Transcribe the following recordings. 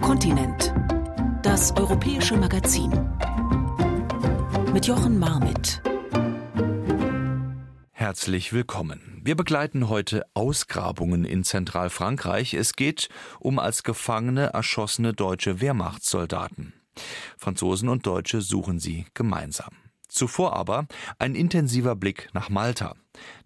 Kontinent. Das europäische Magazin. Mit Jochen Marmit. Herzlich willkommen. Wir begleiten heute Ausgrabungen in Zentralfrankreich. Es geht um als Gefangene erschossene deutsche Wehrmachtssoldaten. Franzosen und Deutsche suchen sie gemeinsam. Zuvor aber ein intensiver Blick nach Malta.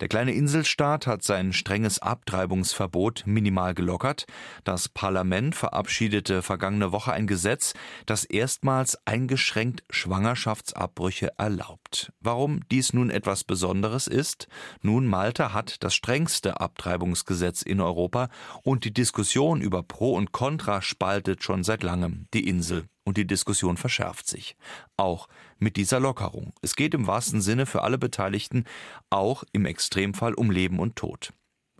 Der kleine Inselstaat hat sein strenges Abtreibungsverbot minimal gelockert. Das Parlament verabschiedete vergangene Woche ein Gesetz, das erstmals eingeschränkt Schwangerschaftsabbrüche erlaubt. Warum dies nun etwas Besonderes ist? Nun, Malta hat das strengste Abtreibungsgesetz in Europa und die Diskussion über Pro und Contra spaltet schon seit langem die Insel und die Diskussion verschärft sich. Auch mit dieser Lockerung. Es geht im wahrsten Sinne für alle Beteiligten, auch im Extremfall um Leben und Tod.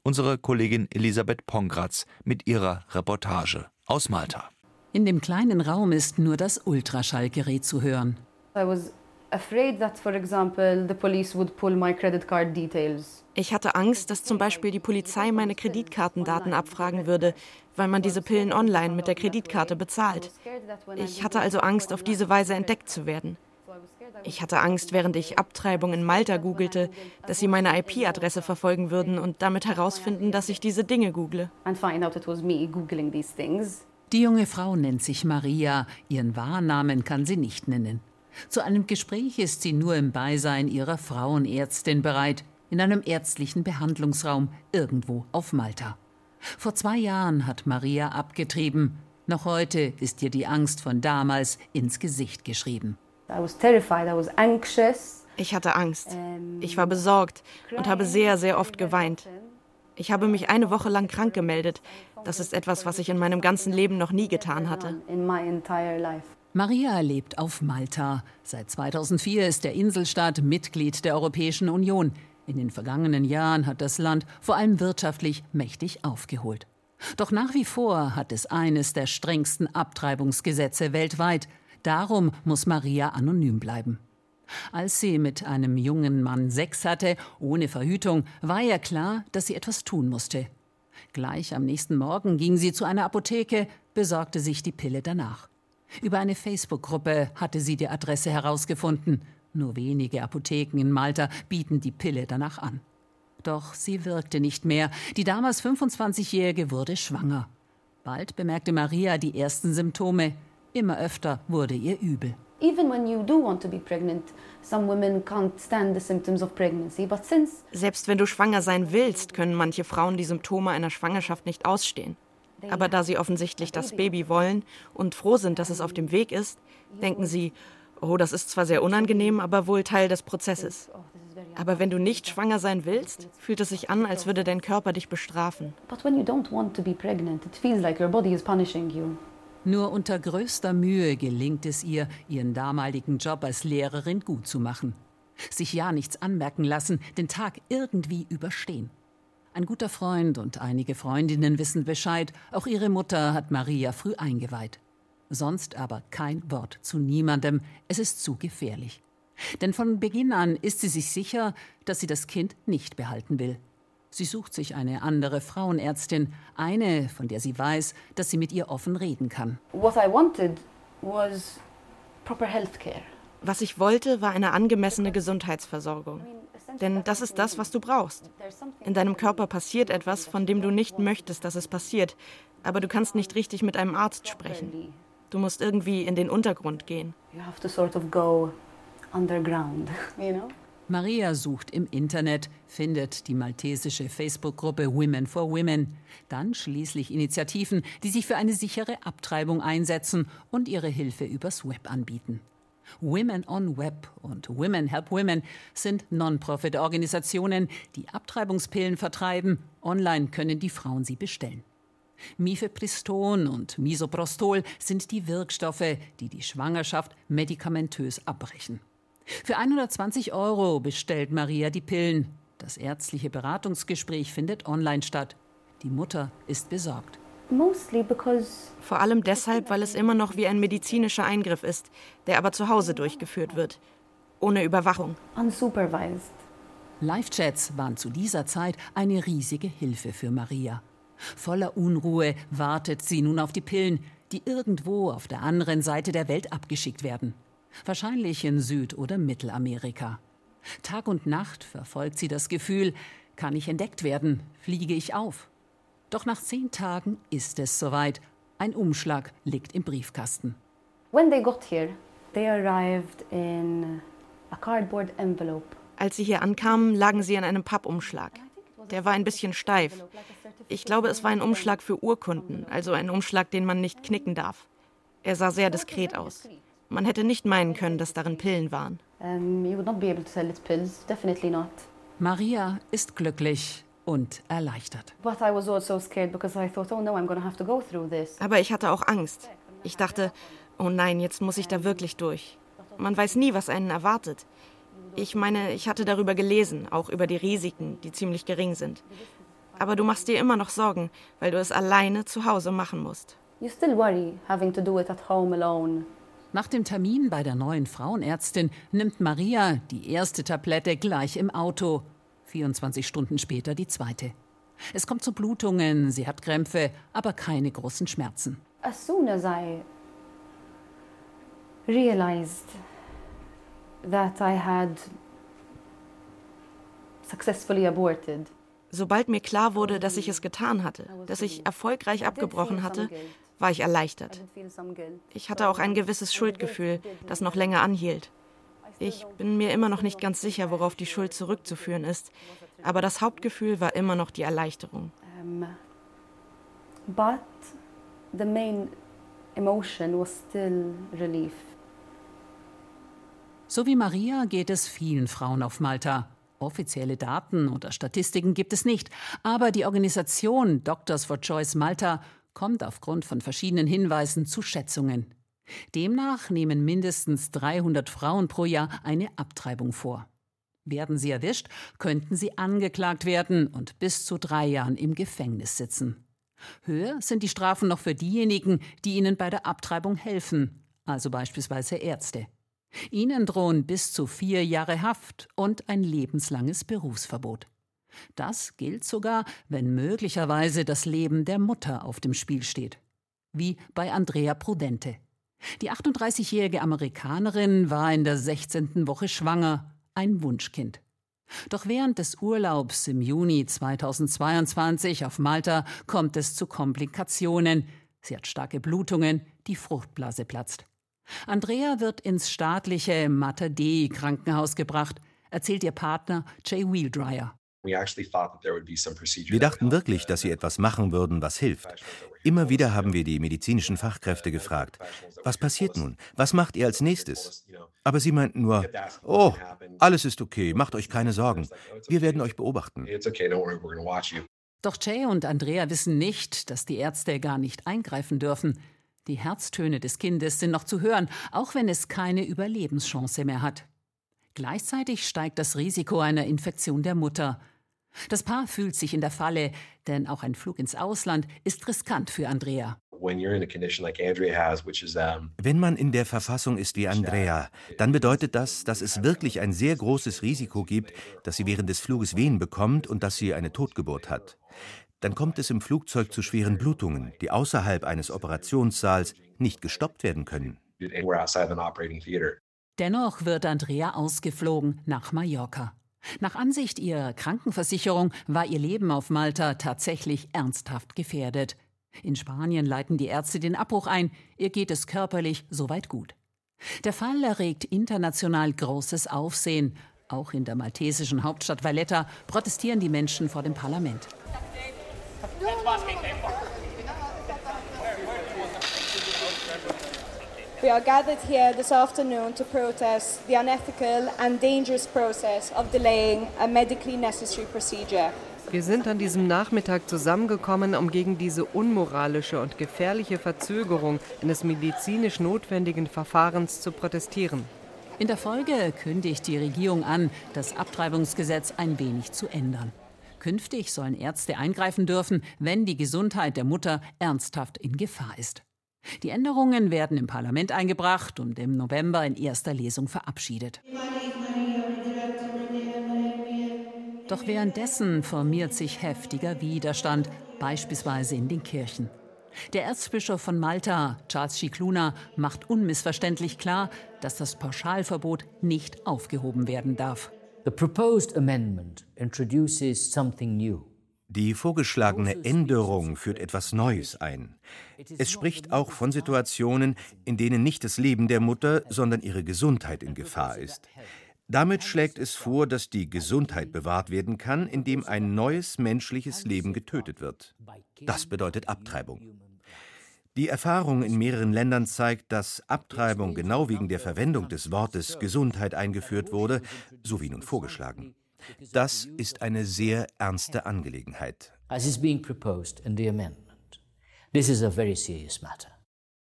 Unsere Kollegin Elisabeth Pongratz mit ihrer Reportage aus Malta. In dem kleinen Raum ist nur das Ultraschallgerät zu hören. I was ich hatte Angst, dass zum Beispiel die Polizei meine Kreditkartendaten abfragen würde, weil man diese Pillen online mit der Kreditkarte bezahlt. Ich hatte also Angst, auf diese Weise entdeckt zu werden. Ich hatte Angst, während ich Abtreibung in Malta googelte, dass sie meine IP-Adresse verfolgen würden und damit herausfinden, dass ich diese Dinge google. Die junge Frau nennt sich Maria, ihren Wahrnamen kann sie nicht nennen. Zu einem Gespräch ist sie nur im Beisein ihrer Frauenärztin bereit, in einem ärztlichen Behandlungsraum irgendwo auf Malta. Vor zwei Jahren hat Maria abgetrieben. Noch heute ist ihr die Angst von damals ins Gesicht geschrieben. Ich hatte Angst. Ich war besorgt und habe sehr, sehr oft geweint. Ich habe mich eine Woche lang krank gemeldet. Das ist etwas, was ich in meinem ganzen Leben noch nie getan hatte. Maria lebt auf Malta. Seit 2004 ist der Inselstaat Mitglied der Europäischen Union. In den vergangenen Jahren hat das Land vor allem wirtschaftlich mächtig aufgeholt. Doch nach wie vor hat es eines der strengsten Abtreibungsgesetze weltweit. Darum muss Maria anonym bleiben. Als sie mit einem jungen Mann Sex hatte, ohne Verhütung, war ihr klar, dass sie etwas tun musste. Gleich am nächsten Morgen ging sie zu einer Apotheke, besorgte sich die Pille danach. Über eine Facebook-Gruppe hatte sie die Adresse herausgefunden. Nur wenige Apotheken in Malta bieten die Pille danach an. Doch sie wirkte nicht mehr. Die damals 25-Jährige wurde schwanger. Bald bemerkte Maria die ersten Symptome. Immer öfter wurde ihr übel. Selbst wenn du schwanger sein willst, können manche Frauen die Symptome einer Schwangerschaft nicht ausstehen. Aber da sie offensichtlich das Baby wollen und froh sind, dass es auf dem Weg ist, denken sie, oh, das ist zwar sehr unangenehm, aber wohl Teil des Prozesses. Aber wenn du nicht schwanger sein willst, fühlt es sich an, als würde dein Körper dich bestrafen. Nur unter größter Mühe gelingt es ihr, ihren damaligen Job als Lehrerin gut zu machen. Sich ja nichts anmerken lassen, den Tag irgendwie überstehen. Ein guter Freund und einige Freundinnen wissen Bescheid, auch ihre Mutter hat Maria früh eingeweiht. Sonst aber kein Wort zu niemandem, es ist zu gefährlich. Denn von Beginn an ist sie sich sicher, dass sie das Kind nicht behalten will. Sie sucht sich eine andere Frauenärztin, eine, von der sie weiß, dass sie mit ihr offen reden kann. What I wanted was proper healthcare. Was ich wollte, war eine angemessene Gesundheitsversorgung. Denn das ist das, was du brauchst. In deinem Körper passiert etwas, von dem du nicht möchtest, dass es passiert, aber du kannst nicht richtig mit einem Arzt sprechen. Du musst irgendwie in den Untergrund gehen. Maria sucht im Internet, findet die maltesische Facebook-Gruppe Women for Women, dann schließlich Initiativen, die sich für eine sichere Abtreibung einsetzen und ihre Hilfe übers Web anbieten. Women on Web und Women Help Women sind Non-Profit-Organisationen, die Abtreibungspillen vertreiben. Online können die Frauen sie bestellen. Mifepriston und Misoprostol sind die Wirkstoffe, die die Schwangerschaft medikamentös abbrechen. Für 120 Euro bestellt Maria die Pillen. Das ärztliche Beratungsgespräch findet online statt. Die Mutter ist besorgt. Vor allem deshalb, weil es immer noch wie ein medizinischer Eingriff ist, der aber zu Hause durchgeführt wird. Ohne Überwachung. Live-Chats waren zu dieser Zeit eine riesige Hilfe für Maria. Voller Unruhe wartet sie nun auf die Pillen, die irgendwo auf der anderen Seite der Welt abgeschickt werden. Wahrscheinlich in Süd- oder Mittelamerika. Tag und Nacht verfolgt sie das Gefühl, kann ich entdeckt werden, fliege ich auf. Doch nach zehn Tagen ist es soweit. Ein Umschlag liegt im Briefkasten. When they got here, they arrived in a cardboard envelope. Als sie hier ankamen, lagen sie in einem Pappumschlag. Der war ein bisschen steif. Ich glaube, es war ein Umschlag für Urkunden, also ein Umschlag, den man nicht knicken darf. Er sah sehr diskret aus. Man hätte nicht meinen können, dass darin Pillen waren. Maria ist glücklich und erleichtert. Also Aber ich hatte auch Angst. Ich dachte, oh nein, jetzt muss ich da wirklich durch. Man weiß nie, was einen erwartet. Ich meine, ich hatte darüber gelesen, auch über die Risiken, die ziemlich gering sind. Aber du machst dir immer noch Sorgen, weil du es alleine zu Hause machen musst. Nach dem Termin bei der neuen Frauenärztin nimmt Maria die erste Tablette gleich im Auto. 24 Stunden später die zweite. Es kommt zu Blutungen, sie hat Krämpfe, aber keine großen Schmerzen. As soon as I realized that I had successfully aborted. Sobald mir klar wurde, dass ich es getan hatte, dass ich erfolgreich abgebrochen hatte, war ich erleichtert. Ich hatte auch ein gewisses Schuldgefühl, das noch länger anhielt. Ich bin mir immer noch nicht ganz sicher, worauf die Schuld zurückzuführen ist, aber das Hauptgefühl war immer noch die Erleichterung. but the main emotion was still relief. So wie Maria geht es vielen Frauen auf Malta. Offizielle Daten oder Statistiken gibt es nicht, aber die Organisation Doctors for Choice Malta kommt aufgrund von verschiedenen Hinweisen zu Schätzungen. Demnach nehmen mindestens 300 Frauen pro Jahr eine Abtreibung vor. Werden sie erwischt, könnten sie angeklagt werden und bis zu drei Jahren im Gefängnis sitzen. Höher sind die Strafen noch für diejenigen, die ihnen bei der Abtreibung helfen, also beispielsweise Ärzte. Ihnen drohen bis zu vier Jahre Haft und ein lebenslanges Berufsverbot. Das gilt sogar, wenn möglicherweise das Leben der Mutter auf dem Spiel steht. Wie bei Andrea Prudente. Die 38-jährige Amerikanerin war in der 16. Woche schwanger, ein Wunschkind. Doch während des Urlaubs im Juni 2022 auf Malta kommt es zu Komplikationen. Sie hat starke Blutungen, die Fruchtblase platzt. Andrea wird ins staatliche Mater Dei Krankenhaus gebracht, erzählt ihr Partner Jay Wheeldryer. Wir dachten wirklich, dass sie etwas machen würden, was hilft. Immer wieder haben wir die medizinischen Fachkräfte gefragt, was passiert nun? Was macht ihr als nächstes? Aber sie meinten nur, oh, alles ist okay, macht euch keine Sorgen. Wir werden euch beobachten. Doch Jay und Andrea wissen nicht, dass die Ärzte gar nicht eingreifen dürfen. Die Herztöne des Kindes sind noch zu hören, auch wenn es keine Überlebenschance mehr hat. Gleichzeitig steigt das Risiko einer Infektion der Mutter. Das Paar fühlt sich in der Falle, denn auch ein Flug ins Ausland ist riskant für Andrea. Wenn man in der Verfassung ist wie Andrea, dann bedeutet das, dass es wirklich ein sehr großes Risiko gibt, dass sie während des Fluges Wehen bekommt und dass sie eine Totgeburt hat. Dann kommt es im Flugzeug zu schweren Blutungen, die außerhalb eines Operationssaals nicht gestoppt werden können. Dennoch wird Andrea ausgeflogen nach Mallorca. Nach Ansicht ihrer Krankenversicherung war ihr Leben auf Malta tatsächlich ernsthaft gefährdet. In Spanien leiten die Ärzte den Abbruch ein, ihr geht es körperlich soweit gut. Der Fall erregt international großes Aufsehen. Auch in der maltesischen Hauptstadt Valletta protestieren die Menschen vor dem Parlament. We are gathered here this afternoon to protest the unethical and dangerous process of delaying a medically necessary procedure. Wir sind an diesem Nachmittag zusammengekommen, um gegen diese unmoralische und gefährliche Verzögerung eines medizinisch notwendigen Verfahrens zu protestieren. In der Folge kündigt die Regierung an, das Abtreibungsgesetz ein wenig zu ändern. Künftig sollen Ärzte eingreifen dürfen, wenn die Gesundheit der Mutter ernsthaft in Gefahr ist. Die Änderungen werden im Parlament eingebracht und im November in erster Lesung verabschiedet. Doch währenddessen formiert sich heftiger Widerstand. beispielsweise in den Kirchen. Der Erzbischof von Malta, Charles Scicluna, macht unmissverständlich klar, dass das Pauschalverbot nicht aufgehoben werden darf. The proposed amendment introduces something new. Die vorgeschlagene Änderung führt etwas Neues ein. Es spricht auch von Situationen, in denen nicht das Leben der Mutter, sondern ihre Gesundheit in Gefahr ist. Damit schlägt es vor, dass die Gesundheit bewahrt werden kann, indem ein neues menschliches Leben getötet wird. Das bedeutet Abtreibung. Die Erfahrung in mehreren Ländern zeigt, dass Abtreibung genau wegen der Verwendung des Wortes Gesundheit eingeführt wurde, so wie nun vorgeschlagen. Das ist eine sehr ernste Angelegenheit.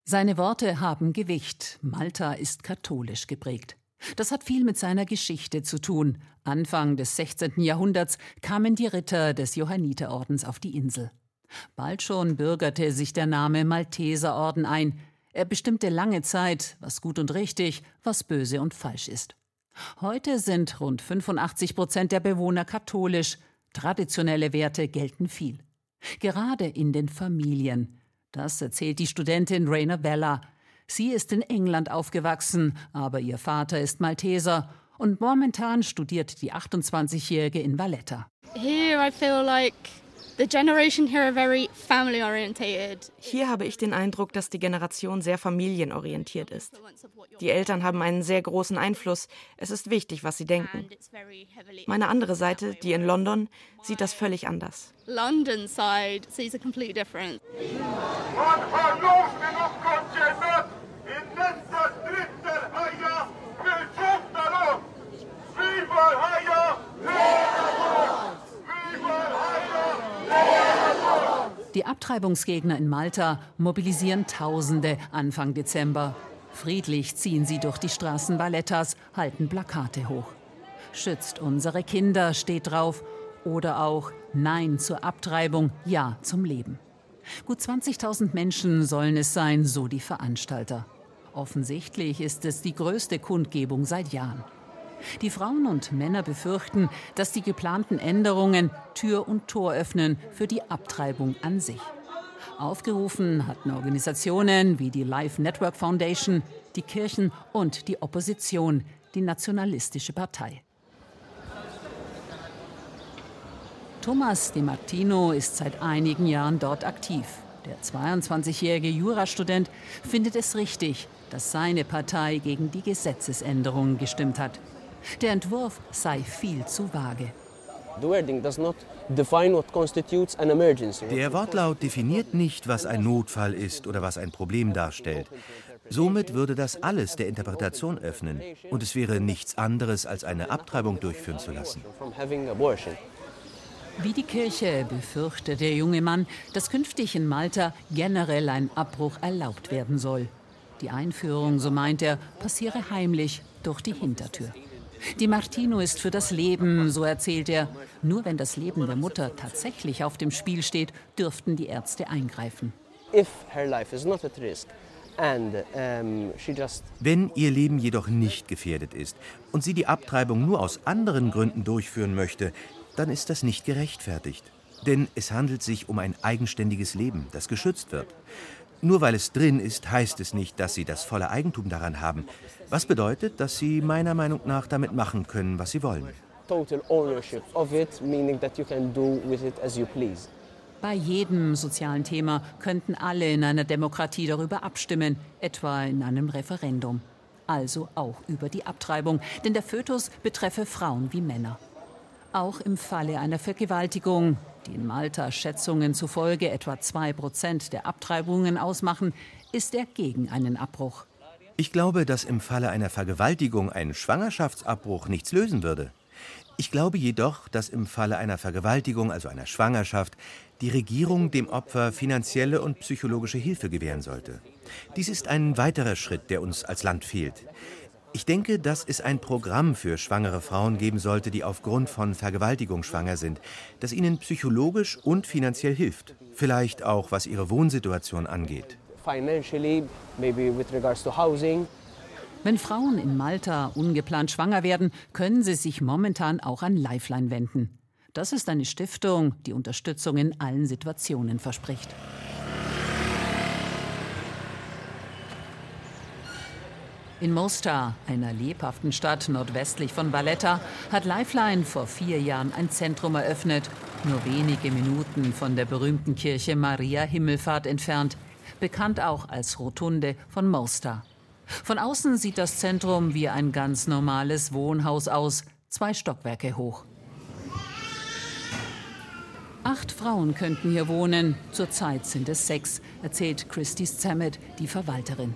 Seine Worte haben Gewicht. Malta ist katholisch geprägt. Das hat viel mit seiner Geschichte zu tun. Anfang des 16. Jahrhunderts kamen die Ritter des Johanniterordens auf die Insel. Bald schon bürgerte sich der Name Malteserorden ein. Er bestimmte lange Zeit, was gut und richtig, was böse und falsch ist. Heute sind rund 85 Prozent der Bewohner katholisch. Traditionelle Werte gelten viel. Gerade in den Familien. Das erzählt die Studentin Raina Bella. Sie ist in England aufgewachsen, aber ihr Vater ist Malteser und momentan studiert die 28-Jährige in Valletta. Here I feel like hier habe ich den Eindruck, dass die Generation sehr familienorientiert ist. Die Eltern haben einen sehr großen Einfluss. Es ist wichtig, was sie denken. Meine andere Seite, die in London, sieht das völlig anders. London side sees a completely different. Die Abtreibungsgegner in Malta mobilisieren Tausende Anfang Dezember. Friedlich ziehen sie durch die Straßen Vallettas, halten Plakate hoch. Schützt unsere Kinder steht drauf oder auch Nein zur Abtreibung, Ja zum Leben. Gut 20.000 Menschen sollen es sein, so die Veranstalter. Offensichtlich ist es die größte Kundgebung seit Jahren. Die Frauen und Männer befürchten, dass die geplanten Änderungen Tür und Tor öffnen für die Abtreibung an sich. Aufgerufen hatten Organisationen wie die Life Network Foundation, die Kirchen und die Opposition, die Nationalistische Partei. Thomas Di Martino ist seit einigen Jahren dort aktiv. Der 22-jährige Jurastudent findet es richtig, dass seine Partei gegen die Gesetzesänderungen gestimmt hat. Der Entwurf sei viel zu vage. Der Wortlaut definiert nicht, was ein Notfall ist oder was ein Problem darstellt. Somit würde das alles der Interpretation öffnen und es wäre nichts anderes, als eine Abtreibung durchführen zu lassen. Wie die Kirche befürchtet der junge Mann, dass künftig in Malta generell ein Abbruch erlaubt werden soll. Die Einführung, so meint er, passiere heimlich durch die Hintertür. Die Martino ist für das Leben, so erzählt er. Nur wenn das Leben der Mutter tatsächlich auf dem Spiel steht, dürften die Ärzte eingreifen. Wenn ihr Leben jedoch nicht gefährdet ist und sie die Abtreibung nur aus anderen Gründen durchführen möchte, dann ist das nicht gerechtfertigt. Denn es handelt sich um ein eigenständiges Leben, das geschützt wird. Nur weil es drin ist, heißt es nicht, dass sie das volle Eigentum daran haben. Was bedeutet, dass sie meiner Meinung nach damit machen können, was sie wollen. Bei jedem sozialen Thema könnten alle in einer Demokratie darüber abstimmen, etwa in einem Referendum. Also auch über die Abtreibung, denn der Fötus betreffe Frauen wie Männer. Auch im Falle einer Vergewaltigung, die in Malta Schätzungen zufolge etwa 2 Prozent der Abtreibungen ausmachen, ist er gegen einen Abbruch. Ich glaube, dass im Falle einer Vergewaltigung ein Schwangerschaftsabbruch nichts lösen würde. Ich glaube jedoch, dass im Falle einer Vergewaltigung, also einer Schwangerschaft, die Regierung dem Opfer finanzielle und psychologische Hilfe gewähren sollte. Dies ist ein weiterer Schritt, der uns als Land fehlt. Ich denke, dass es ein Programm für schwangere Frauen geben sollte, die aufgrund von Vergewaltigung schwanger sind, das ihnen psychologisch und finanziell hilft. Vielleicht auch, was ihre Wohnsituation angeht. Wenn Frauen in Malta ungeplant schwanger werden, können sie sich momentan auch an Lifeline wenden. Das ist eine Stiftung, die Unterstützung in allen Situationen verspricht. In Mostar, einer lebhaften Stadt nordwestlich von Valletta, hat Lifeline vor vier Jahren ein Zentrum eröffnet, nur wenige Minuten von der berühmten Kirche Maria Himmelfahrt entfernt, bekannt auch als Rotunde von Mostar. Von außen sieht das Zentrum wie ein ganz normales Wohnhaus aus, zwei Stockwerke hoch. Acht Frauen könnten hier wohnen, zurzeit sind es sechs, erzählt Christy Zamet, die Verwalterin.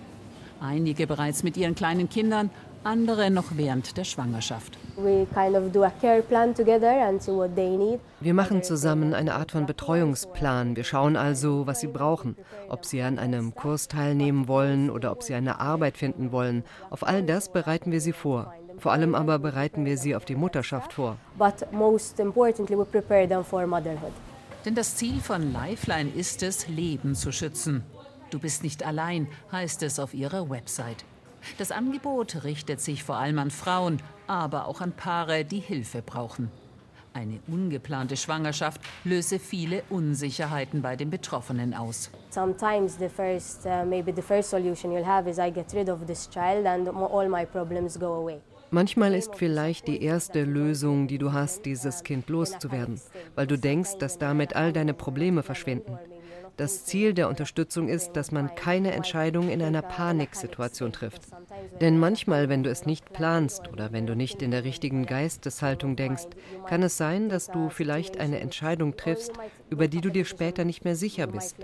Einige bereits mit ihren kleinen Kindern, andere noch während der Schwangerschaft. Wir machen zusammen eine Art von Betreuungsplan. Wir schauen also, was sie brauchen, ob sie an einem Kurs teilnehmen wollen oder ob sie eine Arbeit finden wollen. Auf all das bereiten wir sie vor. Vor allem aber bereiten wir sie auf die Mutterschaft vor. Denn das Ziel von Lifeline ist es, Leben zu schützen. Du bist nicht allein, heißt es auf ihrer Website. Das Angebot richtet sich vor allem an Frauen, aber auch an Paare, die Hilfe brauchen. Eine ungeplante Schwangerschaft löse viele Unsicherheiten bei den Betroffenen aus. Sometimes the first, uh, maybe the first solution you'll have is I get rid of this child and all my problems go away. Manchmal ist vielleicht die erste Lösung, die du hast, dieses Kind loszuwerden, weil du denkst, dass damit all deine Probleme verschwinden. Das Ziel der Unterstützung ist, dass man keine Entscheidung in einer Paniksituation trifft. Denn manchmal, wenn du es nicht planst oder wenn du nicht in der richtigen Geisteshaltung denkst, kann es sein, dass du vielleicht eine Entscheidung triffst, über die du dir später nicht mehr sicher bist.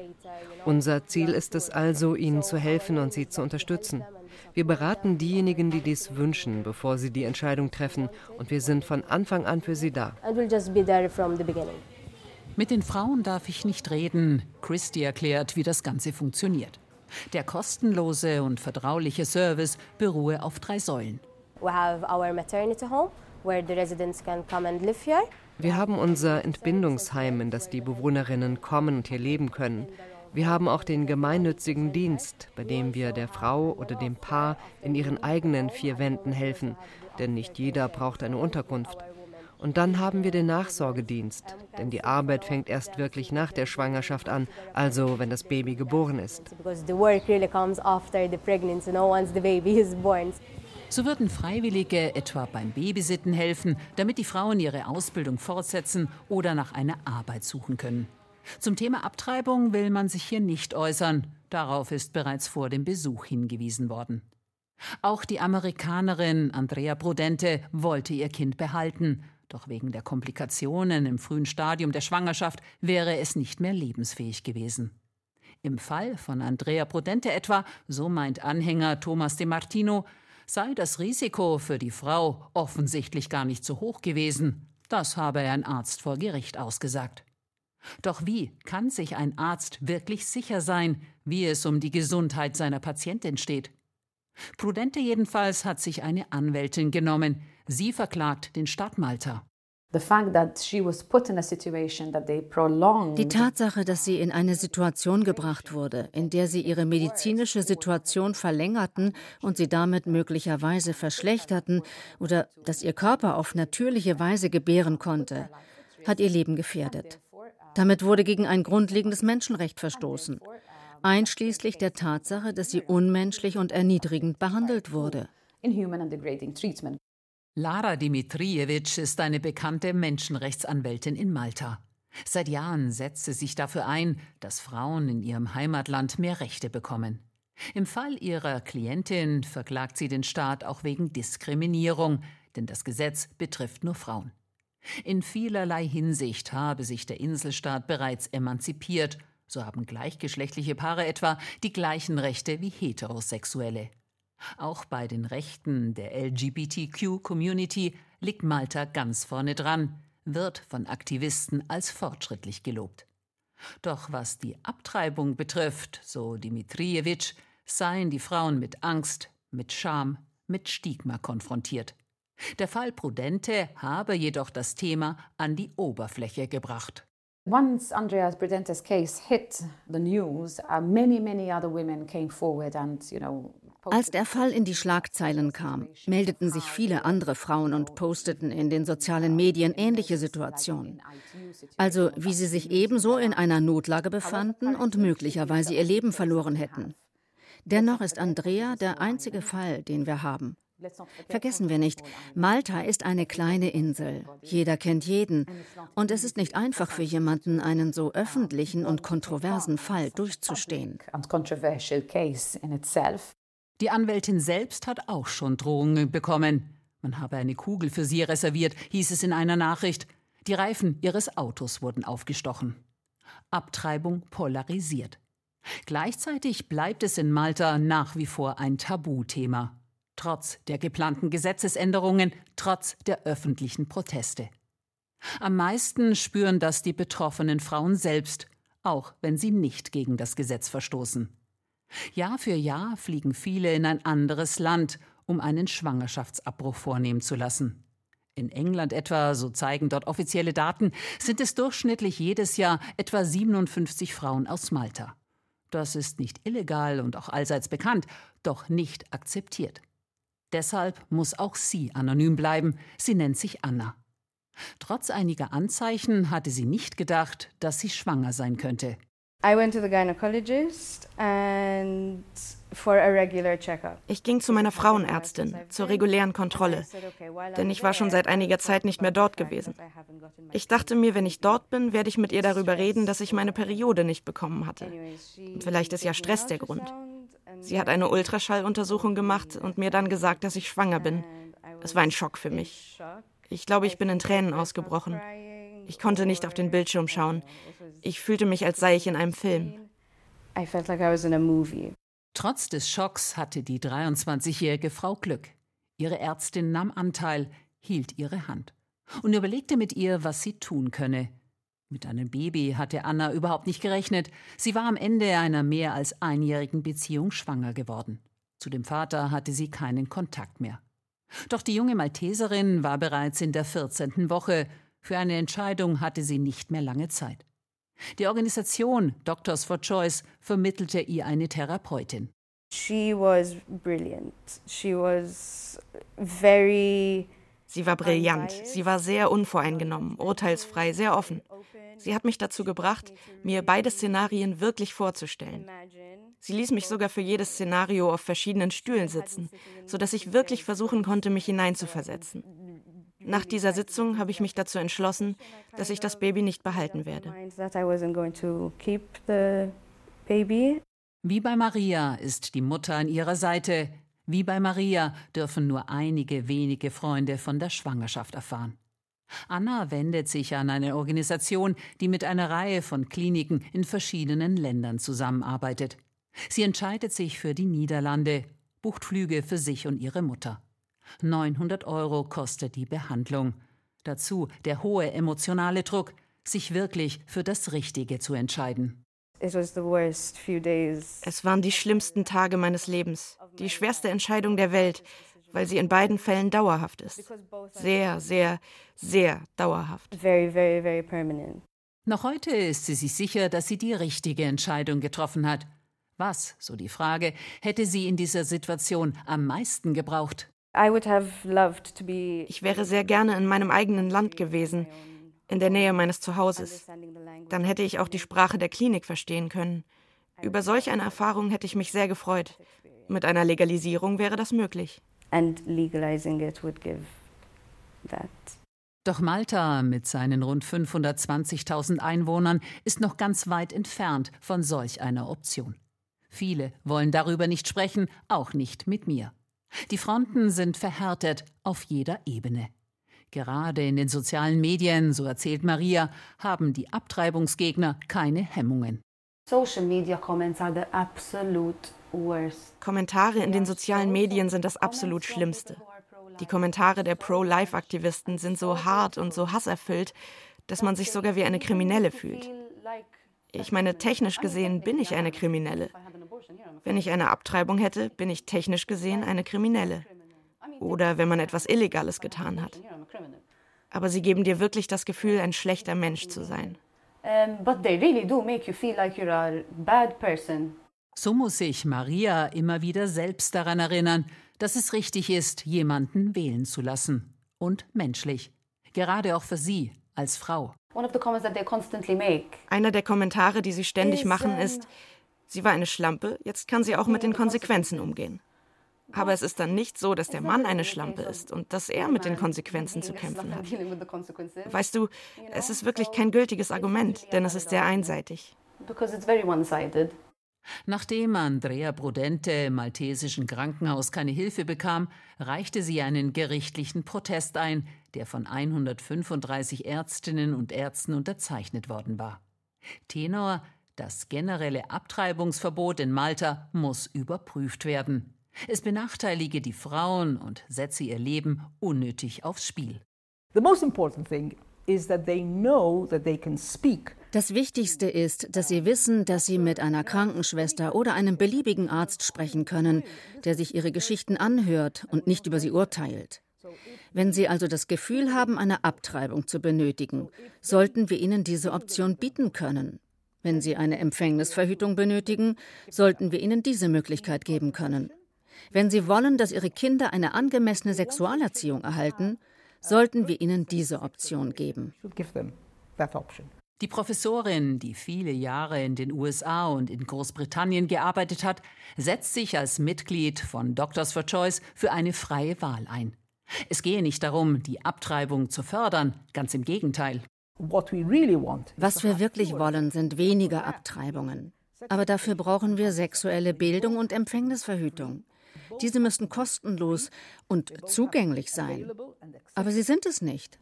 Unser Ziel ist es also, ihnen zu helfen und sie zu unterstützen. Wir beraten diejenigen, die dies wünschen, bevor sie die Entscheidung treffen, und wir sind von Anfang an für sie da. Mit den Frauen darf ich nicht reden. Christy erklärt, wie das Ganze funktioniert. Der kostenlose und vertrauliche Service beruhe auf drei Säulen. Wir haben unser Entbindungsheim, in das die Bewohnerinnen kommen und hier leben können. Wir haben auch den gemeinnützigen Dienst, bei dem wir der Frau oder dem Paar in ihren eigenen vier Wänden helfen, denn nicht jeder braucht eine Unterkunft. Und dann haben wir den Nachsorgedienst, denn die Arbeit fängt erst wirklich nach der Schwangerschaft an, also wenn das Baby geboren ist. So würden Freiwillige etwa beim Babysitten helfen, damit die Frauen ihre Ausbildung fortsetzen oder nach einer Arbeit suchen können. Zum Thema Abtreibung will man sich hier nicht äußern. Darauf ist bereits vor dem Besuch hingewiesen worden. Auch die Amerikanerin Andrea Prudente wollte ihr Kind behalten, doch wegen der Komplikationen im frühen Stadium der Schwangerschaft wäre es nicht mehr lebensfähig gewesen. Im Fall von Andrea Prudente etwa, so meint Anhänger Thomas de Martino, sei das Risiko für die Frau offensichtlich gar nicht so hoch gewesen. Das habe ein Arzt vor Gericht ausgesagt. Doch wie kann sich ein Arzt wirklich sicher sein, wie es um die Gesundheit seiner Patientin steht? Prudente jedenfalls hat sich eine Anwältin genommen. Sie verklagt den Staat Malta. Die Tatsache, dass sie in eine Situation gebracht wurde, in der sie ihre medizinische Situation verlängerten und sie damit möglicherweise verschlechterten oder dass ihr Körper auf natürliche Weise gebären konnte, hat ihr Leben gefährdet. Damit wurde gegen ein grundlegendes Menschenrecht verstoßen einschließlich der Tatsache, dass sie unmenschlich und erniedrigend behandelt wurde. Lara Dimitrijevic ist eine bekannte Menschenrechtsanwältin in Malta. Seit Jahren setzt sie sich dafür ein, dass Frauen in ihrem Heimatland mehr Rechte bekommen. Im Fall ihrer Klientin verklagt sie den Staat auch wegen Diskriminierung, denn das Gesetz betrifft nur Frauen. In vielerlei Hinsicht habe sich der Inselstaat bereits emanzipiert so haben gleichgeschlechtliche Paare etwa die gleichen Rechte wie Heterosexuelle. Auch bei den Rechten der LGBTQ-Community liegt Malta ganz vorne dran, wird von Aktivisten als fortschrittlich gelobt. Doch was die Abtreibung betrifft, so Dimitrijevic, seien die Frauen mit Angst, mit Scham, mit Stigma konfrontiert. Der Fall Prudente habe jedoch das Thema an die Oberfläche gebracht. Once Andrea Brudente's case hit the news, uh, many, many other women came forward and, you know, Als der Fall in die Schlagzeilen kam, meldeten sich viele andere Frauen und posteten in den sozialen Medien ähnliche Situationen. Also wie sie sich ebenso in einer Notlage befanden und möglicherweise ihr Leben verloren hätten. Dennoch ist Andrea der einzige Fall, den wir haben. Vergessen wir nicht, Malta ist eine kleine Insel. Jeder kennt jeden. Und es ist nicht einfach für jemanden, einen so öffentlichen und kontroversen Fall durchzustehen. Die Anwältin selbst hat auch schon Drohungen bekommen. Man habe eine Kugel für sie reserviert, hieß es in einer Nachricht. Die Reifen ihres Autos wurden aufgestochen. Abtreibung polarisiert. Gleichzeitig bleibt es in Malta nach wie vor ein Tabuthema trotz der geplanten Gesetzesänderungen, trotz der öffentlichen Proteste. Am meisten spüren das die betroffenen Frauen selbst, auch wenn sie nicht gegen das Gesetz verstoßen. Jahr für Jahr fliegen viele in ein anderes Land, um einen Schwangerschaftsabbruch vornehmen zu lassen. In England etwa, so zeigen dort offizielle Daten, sind es durchschnittlich jedes Jahr etwa 57 Frauen aus Malta. Das ist nicht illegal und auch allseits bekannt, doch nicht akzeptiert. Deshalb muss auch sie anonym bleiben. Sie nennt sich Anna. Trotz einiger Anzeichen hatte sie nicht gedacht, dass sie schwanger sein könnte. Ich ging zu meiner Frauenärztin zur regulären Kontrolle, denn ich war schon seit einiger Zeit nicht mehr dort gewesen. Ich dachte mir, wenn ich dort bin, werde ich mit ihr darüber reden, dass ich meine Periode nicht bekommen hatte. Vielleicht ist ja Stress der Grund. Sie hat eine Ultraschalluntersuchung gemacht und mir dann gesagt, dass ich schwanger bin. Es war ein Schock für mich. Ich glaube, ich bin in Tränen ausgebrochen. Ich konnte nicht auf den Bildschirm schauen. Ich fühlte mich, als sei ich in einem Film. Trotz des Schocks hatte die 23-jährige Frau Glück. Ihre Ärztin nahm Anteil, hielt ihre Hand und überlegte mit ihr, was sie tun könne. Mit einem Baby hatte Anna überhaupt nicht gerechnet. Sie war am Ende einer mehr als einjährigen Beziehung schwanger geworden. Zu dem Vater hatte sie keinen Kontakt mehr. Doch die junge Malteserin war bereits in der 14. Woche. Für eine Entscheidung hatte sie nicht mehr lange Zeit. Die Organisation Doctors for Choice vermittelte ihr eine Therapeutin. She was brilliant. She was very Sie war brillant, sie war sehr unvoreingenommen, urteilsfrei, sehr offen. Sie hat mich dazu gebracht, mir beide Szenarien wirklich vorzustellen. Sie ließ mich sogar für jedes Szenario auf verschiedenen Stühlen sitzen, sodass ich wirklich versuchen konnte, mich hineinzuversetzen. Nach dieser Sitzung habe ich mich dazu entschlossen, dass ich das Baby nicht behalten werde. Wie bei Maria ist die Mutter an ihrer Seite. Wie bei Maria dürfen nur einige wenige Freunde von der Schwangerschaft erfahren. Anna wendet sich an eine Organisation, die mit einer Reihe von Kliniken in verschiedenen Ländern zusammenarbeitet. Sie entscheidet sich für die Niederlande, bucht Flüge für sich und ihre Mutter. 900 Euro kostet die Behandlung. Dazu der hohe emotionale Druck, sich wirklich für das Richtige zu entscheiden. Es waren die schlimmsten Tage meines Lebens, die schwerste Entscheidung der Welt, weil sie in beiden Fällen dauerhaft ist. Sehr, sehr, sehr dauerhaft. Very, very, very permanent. Noch heute ist sie sich sicher, dass sie die richtige Entscheidung getroffen hat. Was, so die Frage, hätte sie in dieser Situation am meisten gebraucht? Ich wäre sehr gerne in meinem eigenen Land gewesen, in der Nähe meines Zuhauses. Dann hätte ich auch die Sprache der Klinik verstehen können. Über solch eine Erfahrung hätte ich mich sehr gefreut. Mit einer Legalisierung wäre das möglich and legalizing it would give that. Doch Malta mit seinen rund 520.000 Einwohnern ist noch ganz weit entfernt von solch einer Option. Viele wollen darüber nicht sprechen, auch nicht mit mir. Die Fronten sind verhärtet auf jeder Ebene. Gerade in den sozialen Medien, so erzählt Maria, haben die Abtreibungsgegner keine Hemmungen. Social media comments are the absolute Kommentare in den sozialen Medien sind das absolut Schlimmste. Die Kommentare der Pro-Life-Aktivisten sind so hart und so hasserfüllt, dass man sich sogar wie eine Kriminelle fühlt. Ich meine, technisch gesehen bin ich eine Kriminelle. Wenn ich eine Abtreibung hätte, bin ich technisch gesehen eine Kriminelle. Oder wenn man etwas Illegales getan hat. Aber sie geben dir wirklich das Gefühl, ein schlechter Mensch zu sein. but they really do make you feel like you're a bad person. So muss sich Maria immer wieder selbst daran erinnern, dass es richtig ist, jemanden wählen zu lassen. Und menschlich. Gerade auch für sie als Frau. Einer der Kommentare, die sie ständig machen, ist, sie war eine Schlampe, jetzt kann sie auch mit den Konsequenzen umgehen. Aber es ist dann nicht so, dass der Mann eine Schlampe ist und dass er mit den Konsequenzen zu kämpfen hat. Weißt du, es ist wirklich kein gültiges Argument, denn es ist sehr einseitig. Nachdem Andrea Brudente im maltesischen Krankenhaus keine Hilfe bekam, reichte sie einen gerichtlichen Protest ein, der von 135 Ärztinnen und Ärzten unterzeichnet worden war. Tenor das generelle Abtreibungsverbot in Malta muss überprüft werden. Es benachteilige die Frauen und setze ihr Leben unnötig aufs Spiel. The most important thing is that they know that they can speak das Wichtigste ist, dass Sie wissen, dass Sie mit einer Krankenschwester oder einem beliebigen Arzt sprechen können, der sich Ihre Geschichten anhört und nicht über sie urteilt. Wenn Sie also das Gefühl haben, eine Abtreibung zu benötigen, sollten wir Ihnen diese Option bieten können. Wenn Sie eine Empfängnisverhütung benötigen, sollten wir Ihnen diese Möglichkeit geben können. Wenn Sie wollen, dass Ihre Kinder eine angemessene Sexualerziehung erhalten, sollten wir ihnen diese Option geben. Die Professorin, die viele Jahre in den USA und in Großbritannien gearbeitet hat, setzt sich als Mitglied von Doctors for Choice für eine freie Wahl ein. Es gehe nicht darum, die Abtreibung zu fördern, ganz im Gegenteil. Was wir wirklich wollen, sind weniger Abtreibungen. Aber dafür brauchen wir sexuelle Bildung und Empfängnisverhütung. Diese müssen kostenlos und zugänglich sein. Aber sie sind es nicht.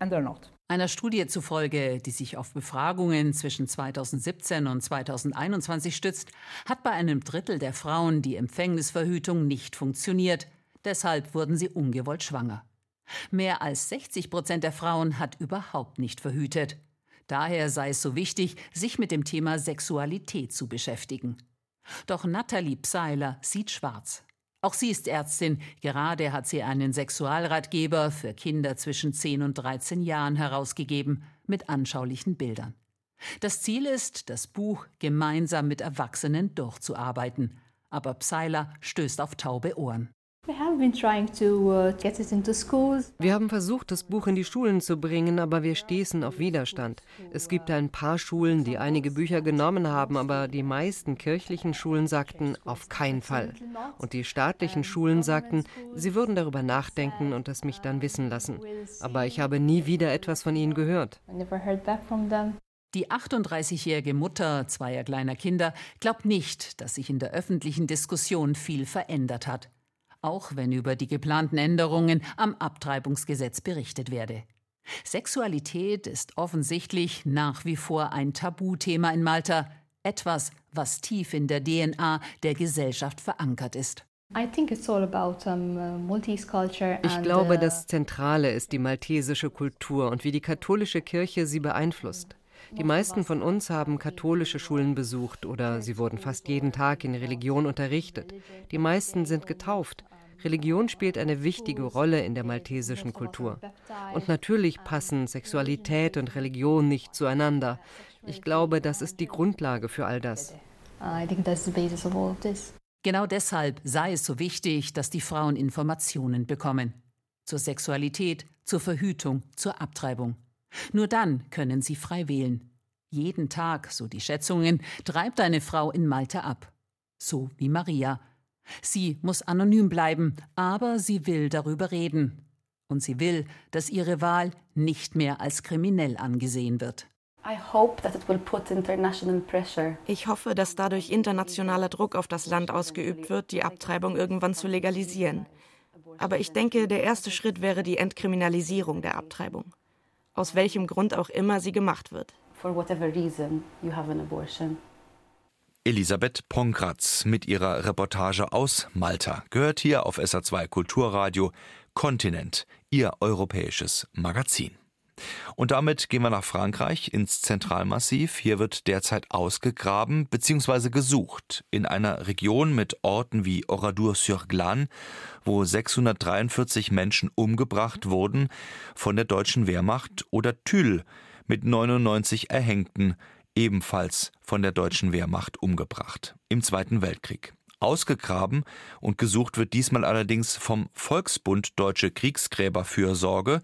Einer Studie zufolge, die sich auf Befragungen zwischen 2017 und 2021 stützt, hat bei einem Drittel der Frauen die Empfängnisverhütung nicht funktioniert. Deshalb wurden sie ungewollt schwanger. Mehr als 60 Prozent der Frauen hat überhaupt nicht verhütet. Daher sei es so wichtig, sich mit dem Thema Sexualität zu beschäftigen. Doch Nathalie Pseiler sieht schwarz. Auch sie ist Ärztin. Gerade hat sie einen Sexualratgeber für Kinder zwischen 10 und 13 Jahren herausgegeben mit anschaulichen Bildern. Das Ziel ist, das Buch gemeinsam mit Erwachsenen durchzuarbeiten. Aber Pseiler stößt auf taube Ohren. Uh, wir haben versucht, das Buch in die Schulen zu bringen, aber wir stießen auf Widerstand. Es gibt ein paar Schulen, die einige Bücher genommen haben, aber die meisten kirchlichen Schulen sagten, auf keinen Fall. Und die staatlichen Schulen sagten, sie würden darüber nachdenken und es mich dann wissen lassen. Aber ich habe nie wieder etwas von ihnen gehört. Die 38-jährige Mutter zweier kleiner Kinder glaubt nicht, dass sich in der öffentlichen Diskussion viel verändert hat auch wenn über die geplanten Änderungen am Abtreibungsgesetz berichtet werde. Sexualität ist offensichtlich nach wie vor ein Tabuthema in Malta, etwas, was tief in der DNA der Gesellschaft verankert ist. Ich glaube, uh, das Zentrale ist die maltesische Kultur und wie die katholische Kirche sie beeinflusst. Die meisten von uns haben katholische Schulen besucht oder sie wurden fast jeden Tag in Religion unterrichtet. Die meisten sind getauft. Religion spielt eine wichtige Rolle in der maltesischen Kultur. Und natürlich passen Sexualität und Religion nicht zueinander. Ich glaube, das ist die Grundlage für all das. Genau deshalb sei es so wichtig, dass die Frauen Informationen bekommen. Zur Sexualität, zur Verhütung, zur Abtreibung. Nur dann können sie frei wählen. Jeden Tag, so die Schätzungen, treibt eine Frau in Malta ab. So wie Maria, Sie muss anonym bleiben, aber sie will darüber reden. Und sie will, dass ihre Wahl nicht mehr als kriminell angesehen wird. Ich hoffe, dass dadurch internationaler Druck auf das Land ausgeübt wird, die Abtreibung irgendwann zu legalisieren. Aber ich denke, der erste Schritt wäre die Entkriminalisierung der Abtreibung. Aus welchem Grund auch immer sie gemacht wird. For whatever reason you have an abortion. Elisabeth Pongratz mit ihrer Reportage aus Malta gehört hier auf SA2 Kulturradio Kontinent, ihr europäisches Magazin. Und damit gehen wir nach Frankreich ins Zentralmassiv. Hier wird derzeit ausgegraben bzw. gesucht in einer Region mit Orten wie Oradour-sur-Glane, wo 643 Menschen umgebracht wurden von der deutschen Wehrmacht oder Tulle mit 99 Erhängten ebenfalls von der deutschen Wehrmacht umgebracht im Zweiten Weltkrieg. Ausgegraben und gesucht wird diesmal allerdings vom Volksbund Deutsche Kriegsgräberfürsorge.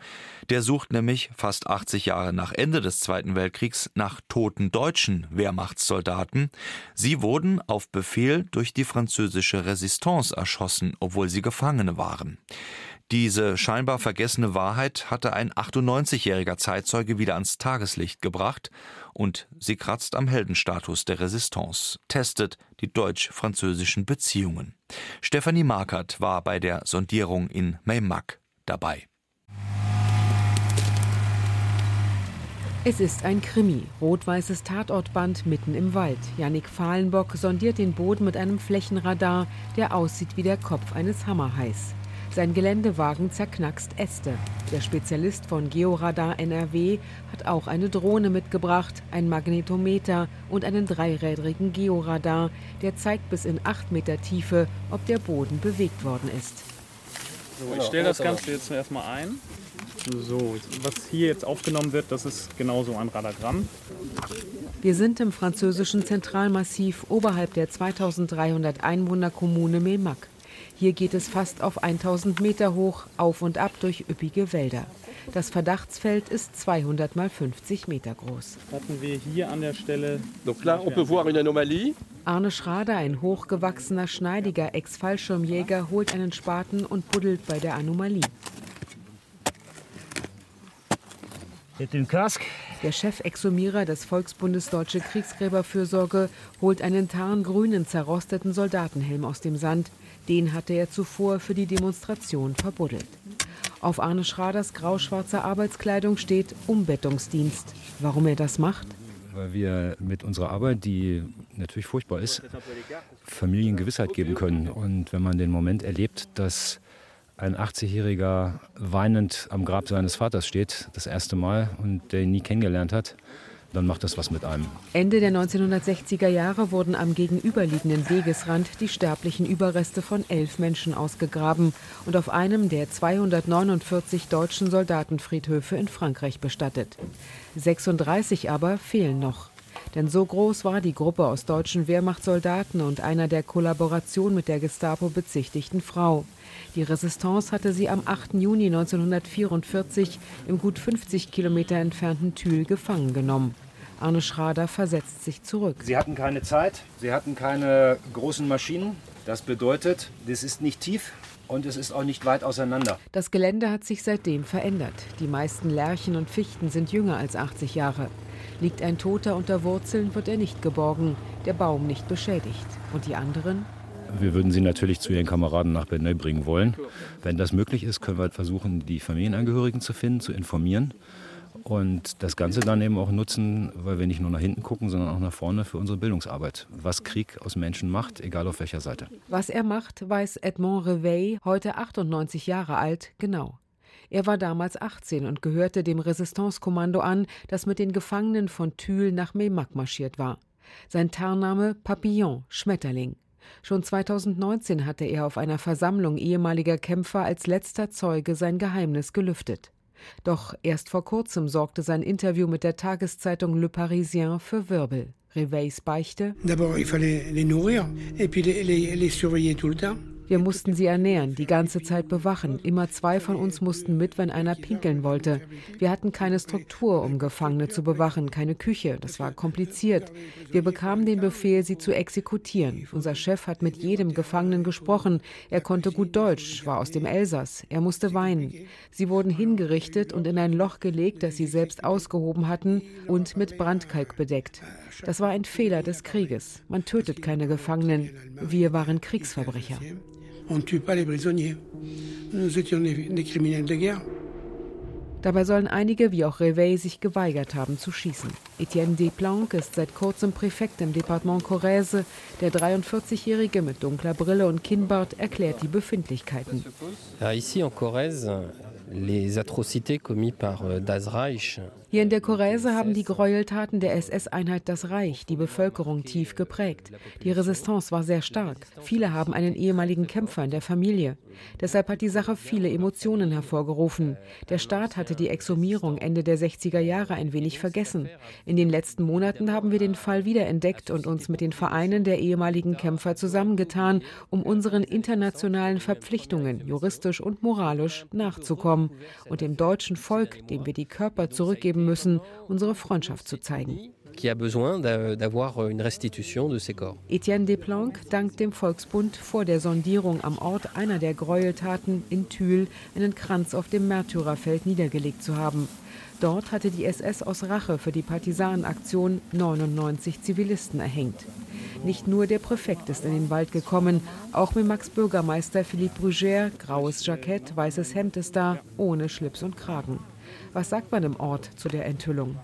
Der sucht nämlich fast 80 Jahre nach Ende des Zweiten Weltkriegs nach toten deutschen Wehrmachtssoldaten. Sie wurden auf Befehl durch die französische Resistance erschossen, obwohl sie Gefangene waren. Diese scheinbar vergessene Wahrheit hatte ein 98-jähriger Zeitzeuge wieder ans Tageslicht gebracht und sie kratzt am Heldenstatus der Resistance, testet die deutsch-französischen Beziehungen. Stefanie Markert war bei der Sondierung in Meymac dabei. Es ist ein Krimi, rot-weißes Tatortband mitten im Wald. Yannick Fahlenbock sondiert den Boden mit einem Flächenradar, der aussieht wie der Kopf eines Hammerhais. Sein Geländewagen zerknackst Äste. Der Spezialist von Georadar NRW hat auch eine Drohne mitgebracht, ein Magnetometer und einen dreirädrigen Georadar, der zeigt bis in acht Meter Tiefe, ob der Boden bewegt worden ist. So, ich stelle das Ganze jetzt erstmal ein. So, was hier jetzt aufgenommen wird, das ist genauso ein Radagramm. Wir sind im französischen Zentralmassiv oberhalb der 2300 Einwohnerkommune Memac. Hier geht es fast auf 1000 Meter hoch, auf und ab durch üppige Wälder. Das Verdachtsfeld ist 200 mal 50 Meter groß. Hatten wir hier an der Stelle. Donc là, on peut voir une anomalie. Arne Schrader, ein hochgewachsener, schneidiger Ex-Fallschirmjäger, holt einen Spaten und buddelt bei der Anomalie. Der Chefexhumierer des Volksbundes Deutsche Kriegsgräberfürsorge holt einen tarngrünen, zerrosteten Soldatenhelm aus dem Sand. Den hatte er zuvor für die Demonstration verbuddelt. Auf Arne Schraders grauschwarzer Arbeitskleidung steht Umbettungsdienst. Warum er das macht? Weil wir mit unserer Arbeit, die natürlich furchtbar ist, Familien Gewissheit geben können. Und wenn man den Moment erlebt, dass ein 80-Jähriger weinend am Grab seines Vaters steht, das erste Mal, und der ihn nie kennengelernt hat, dann macht das was mit einem. Ende der 1960er Jahre wurden am gegenüberliegenden Wegesrand die sterblichen Überreste von elf Menschen ausgegraben und auf einem der 249 deutschen Soldatenfriedhöfe in Frankreich bestattet. 36 aber fehlen noch. Denn so groß war die Gruppe aus deutschen Wehrmachtssoldaten und einer der Kollaboration mit der Gestapo bezichtigten Frau. Die Resistance hatte sie am 8. Juni 1944 im gut 50 Kilometer entfernten Thül gefangen genommen. Arne Schrader versetzt sich zurück. Sie hatten keine Zeit, sie hatten keine großen Maschinen. Das bedeutet, das ist nicht tief und es ist auch nicht weit auseinander. Das Gelände hat sich seitdem verändert. Die meisten Lärchen und Fichten sind jünger als 80 Jahre. Liegt ein Toter unter Wurzeln, wird er nicht geborgen, der Baum nicht beschädigt. Und die anderen? Wir würden sie natürlich zu ihren Kameraden nach Bernay bringen wollen. Wenn das möglich ist, können wir versuchen, die Familienangehörigen zu finden, zu informieren und das Ganze dann eben auch nutzen, weil wir nicht nur nach hinten gucken, sondern auch nach vorne für unsere Bildungsarbeit. Was Krieg aus Menschen macht, egal auf welcher Seite. Was er macht, weiß Edmond Reveil, heute 98 Jahre alt, genau. Er war damals 18 und gehörte dem Resistance-Kommando an, das mit den Gefangenen von Thül nach Memac marschiert war. Sein Tarnname Papillon, Schmetterling. Schon 2019 hatte er auf einer Versammlung ehemaliger Kämpfer als letzter Zeuge sein Geheimnis gelüftet. Doch erst vor kurzem sorgte sein Interview mit der Tageszeitung Le Parisien für Wirbel. Reveils Beichte. D'abord, il fallait les nourrir et puis les, les, les surveiller tout le temps. Wir mussten sie ernähren, die ganze Zeit bewachen. Immer zwei von uns mussten mit, wenn einer pinkeln wollte. Wir hatten keine Struktur, um Gefangene zu bewachen, keine Küche. Das war kompliziert. Wir bekamen den Befehl, sie zu exekutieren. Unser Chef hat mit jedem Gefangenen gesprochen. Er konnte gut Deutsch, war aus dem Elsass. Er musste weinen. Sie wurden hingerichtet und in ein Loch gelegt, das sie selbst ausgehoben hatten und mit Brandkalk bedeckt. Das war ein Fehler des Krieges. Man tötet keine Gefangenen. Wir waren Kriegsverbrecher. On ne tue pas les prisonniers. Nous étions des criminels de guerre. Dabei sollen einige, wie auch Reveil, sich geweigert haben zu schießen. Etienne Desplanques ist seit kurzem Präfekt im Departement Corrèze. Der 43-Jährige mit dunkler Brille und Kinnbart erklärt die Befindlichkeiten. Ici en Corrèze, les atrocités commises par euh, Das Reich Hier in der Corrèze haben die Gräueltaten der SS-Einheit das Reich, die Bevölkerung tief geprägt. Die Resistance war sehr stark. Viele haben einen ehemaligen Kämpfer in der Familie. Deshalb hat die Sache viele Emotionen hervorgerufen. Der Staat hatte die Exhumierung Ende der 60er Jahre ein wenig vergessen. In den letzten Monaten haben wir den Fall wiederentdeckt und uns mit den Vereinen der ehemaligen Kämpfer zusammengetan, um unseren internationalen Verpflichtungen, juristisch und moralisch, nachzukommen und dem deutschen Volk, dem wir die Körper zurückgeben müssen, unsere Freundschaft zu zeigen. Etienne Desplanques dankt dem Volksbund vor der Sondierung am Ort einer der Gräueltaten in Thül einen Kranz auf dem Märtyrerfeld niedergelegt zu haben. Dort hatte die SS aus Rache für die Partisanenaktion 99 Zivilisten erhängt. Nicht nur der Präfekt ist in den Wald gekommen, auch Memax Bürgermeister Philippe Brugère, graues Jackett, weißes Hemd ist da, ohne Schlips und Kragen. Was sagt man im Ort zu der Enthüllung?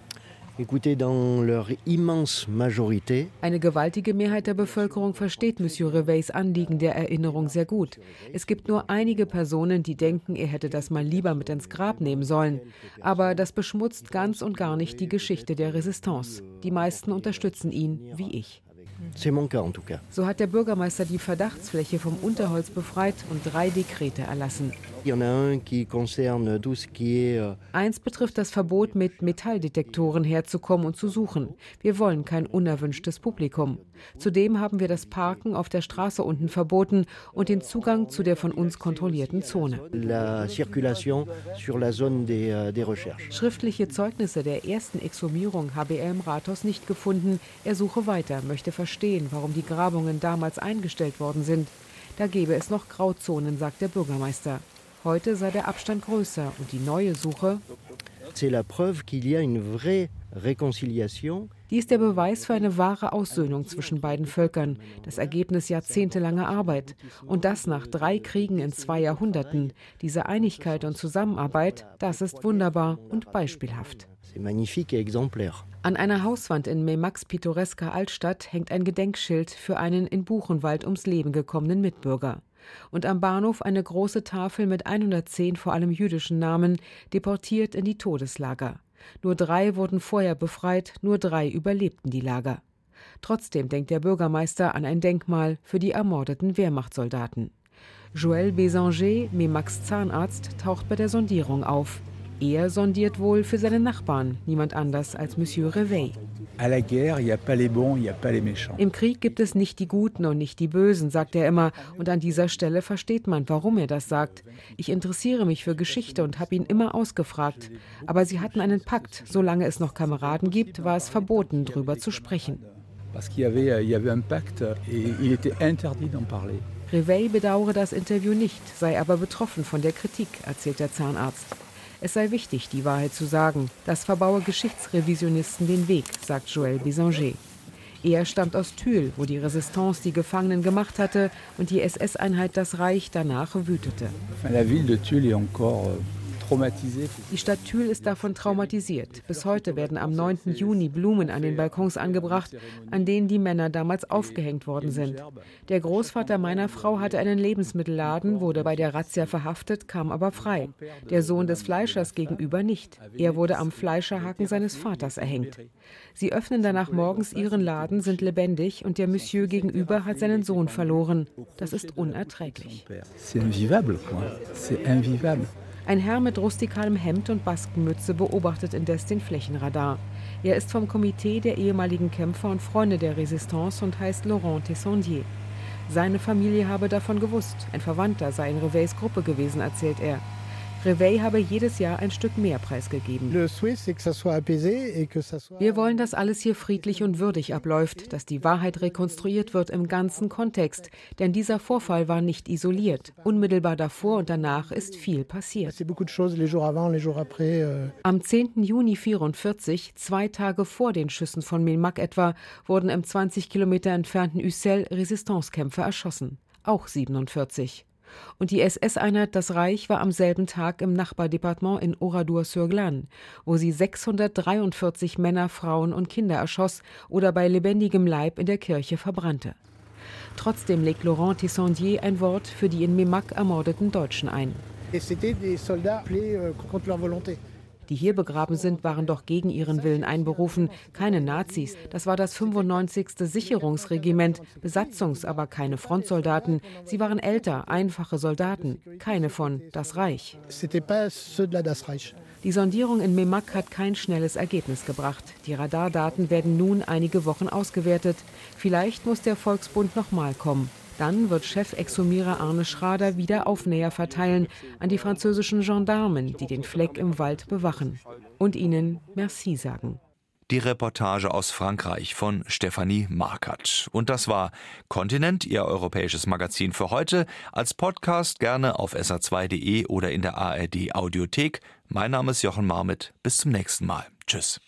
Eine gewaltige Mehrheit der Bevölkerung versteht Monsieur Reveils Anliegen der Erinnerung sehr gut. Es gibt nur einige Personen, die denken, er hätte das mal lieber mit ins Grab nehmen sollen. Aber das beschmutzt ganz und gar nicht die Geschichte der Resistance. Die meisten unterstützen ihn, wie ich. So hat der Bürgermeister die Verdachtsfläche vom Unterholz befreit und drei Dekrete erlassen. Euh, Eins betrifft das Verbot, mit Metalldetektoren herzukommen und zu suchen. Wir wollen kein unerwünschtes Publikum. Zudem haben wir das Parken auf der Straße unten verboten und den Zugang zu der von uns kontrollierten Zone. Euh, Schriftliche Zeugnisse der ersten Exhumierung habe er im Rathaus nicht gefunden. Er suche weiter, möchte verstehen, warum die Grabungen damals eingestellt worden sind. Da gebe es noch Grauzonen, sagt der Bürgermeister. Heute sei der Abstand größer und die neue Suche. Die ist der Beweis für eine wahre Aussöhnung zwischen beiden Völkern, das Ergebnis jahrzehntelanger Arbeit. Und das nach drei Kriegen in zwei Jahrhunderten. Diese Einigkeit und Zusammenarbeit, das ist wunderbar und beispielhaft. An einer Hauswand in Memax pittoresker Altstadt hängt ein Gedenkschild für einen in Buchenwald ums Leben gekommenen Mitbürger und am Bahnhof eine große Tafel mit 110 vor allem jüdischen Namen, deportiert in die Todeslager. Nur drei wurden vorher befreit, nur drei überlebten die Lager. Trotzdem denkt der Bürgermeister an ein Denkmal für die ermordeten Wehrmachtssoldaten. Joël Bésanger, Memax Zahnarzt, taucht bei der Sondierung auf. Er sondiert wohl für seine Nachbarn, niemand anders als Monsieur Reveil. Im Krieg gibt es nicht die Guten und nicht die Bösen, sagt er immer, und an dieser Stelle versteht man, warum er das sagt. Ich interessiere mich für Geschichte und habe ihn immer ausgefragt. Aber sie hatten einen Pakt, solange es noch Kameraden gibt, war es verboten, darüber zu sprechen. Reveil bedauere das Interview nicht, sei aber betroffen von der Kritik, erzählt der Zahnarzt. Es sei wichtig, die Wahrheit zu sagen. Das verbaue Geschichtsrevisionisten den Weg, sagt Joël Bisanger. Er stammt aus Thül, wo die Resistance die Gefangenen gemacht hatte und die SS-Einheit das Reich danach wütete. La ville de Tulle est encore die Stadt Thül ist davon traumatisiert. Bis heute werden am 9. Juni Blumen an den Balkons angebracht, an denen die Männer damals aufgehängt worden sind. Der Großvater meiner Frau hatte einen Lebensmittelladen, wurde bei der Razzia verhaftet, kam aber frei. Der Sohn des Fleischers gegenüber nicht. Er wurde am Fleischerhaken seines Vaters erhängt. Sie öffnen danach morgens ihren Laden, sind lebendig und der Monsieur gegenüber hat seinen Sohn verloren. Das ist unerträglich. C'est invivable, quoi. C'est invivable. Ein Herr mit rustikalem Hemd und Baskenmütze beobachtet indes den Flächenradar. Er ist vom Komitee der ehemaligen Kämpfer und Freunde der Resistance und heißt Laurent Tessondier. Seine Familie habe davon gewusst. Ein Verwandter sei in Reveils Gruppe gewesen, erzählt er. Reveil habe jedes Jahr ein Stück mehr preisgegeben. Wir wollen, dass alles hier friedlich und würdig abläuft, dass die Wahrheit rekonstruiert wird im ganzen Kontext. Denn dieser Vorfall war nicht isoliert. Unmittelbar davor und danach ist viel passiert. Euh. Am 10. Juni 1944, zwei Tage vor den Schüssen von Milmac etwa, wurden im 20 Kilometer entfernten Ussel Resistancekämpfer erschossen. Auch 47 und die SS-Einheit Das Reich war am selben Tag im Nachbardepartement in Oradour-sur-Glane, wo sie 643 Männer, Frauen und Kinder erschoss oder bei lebendigem Leib in der Kirche verbrannte. Trotzdem legt Laurent Tissondier ein Wort für die in Memac ermordeten Deutschen ein. Die hier begraben sind, waren doch gegen ihren Willen einberufen, keine Nazis. Das war das 95. Sicherungsregiment, Besatzungs-, aber keine Frontsoldaten. Sie waren älter, einfache Soldaten, keine von Das Reich. Die Sondierung in Memak hat kein schnelles Ergebnis gebracht. Die Radardaten werden nun einige Wochen ausgewertet. Vielleicht muss der Volksbund nochmal kommen. Dann wird Chefexhumierer Arne Schrader wieder Aufnäher verteilen an die französischen Gendarmen, die den Fleck im Wald bewachen. Und ihnen Merci sagen. Die Reportage aus Frankreich von Stefanie Markert. Und das war Kontinent, Ihr europäisches Magazin für heute. Als Podcast gerne auf sr2.de oder in der ARD Audiothek. Mein Name ist Jochen Marmit. Bis zum nächsten Mal. Tschüss.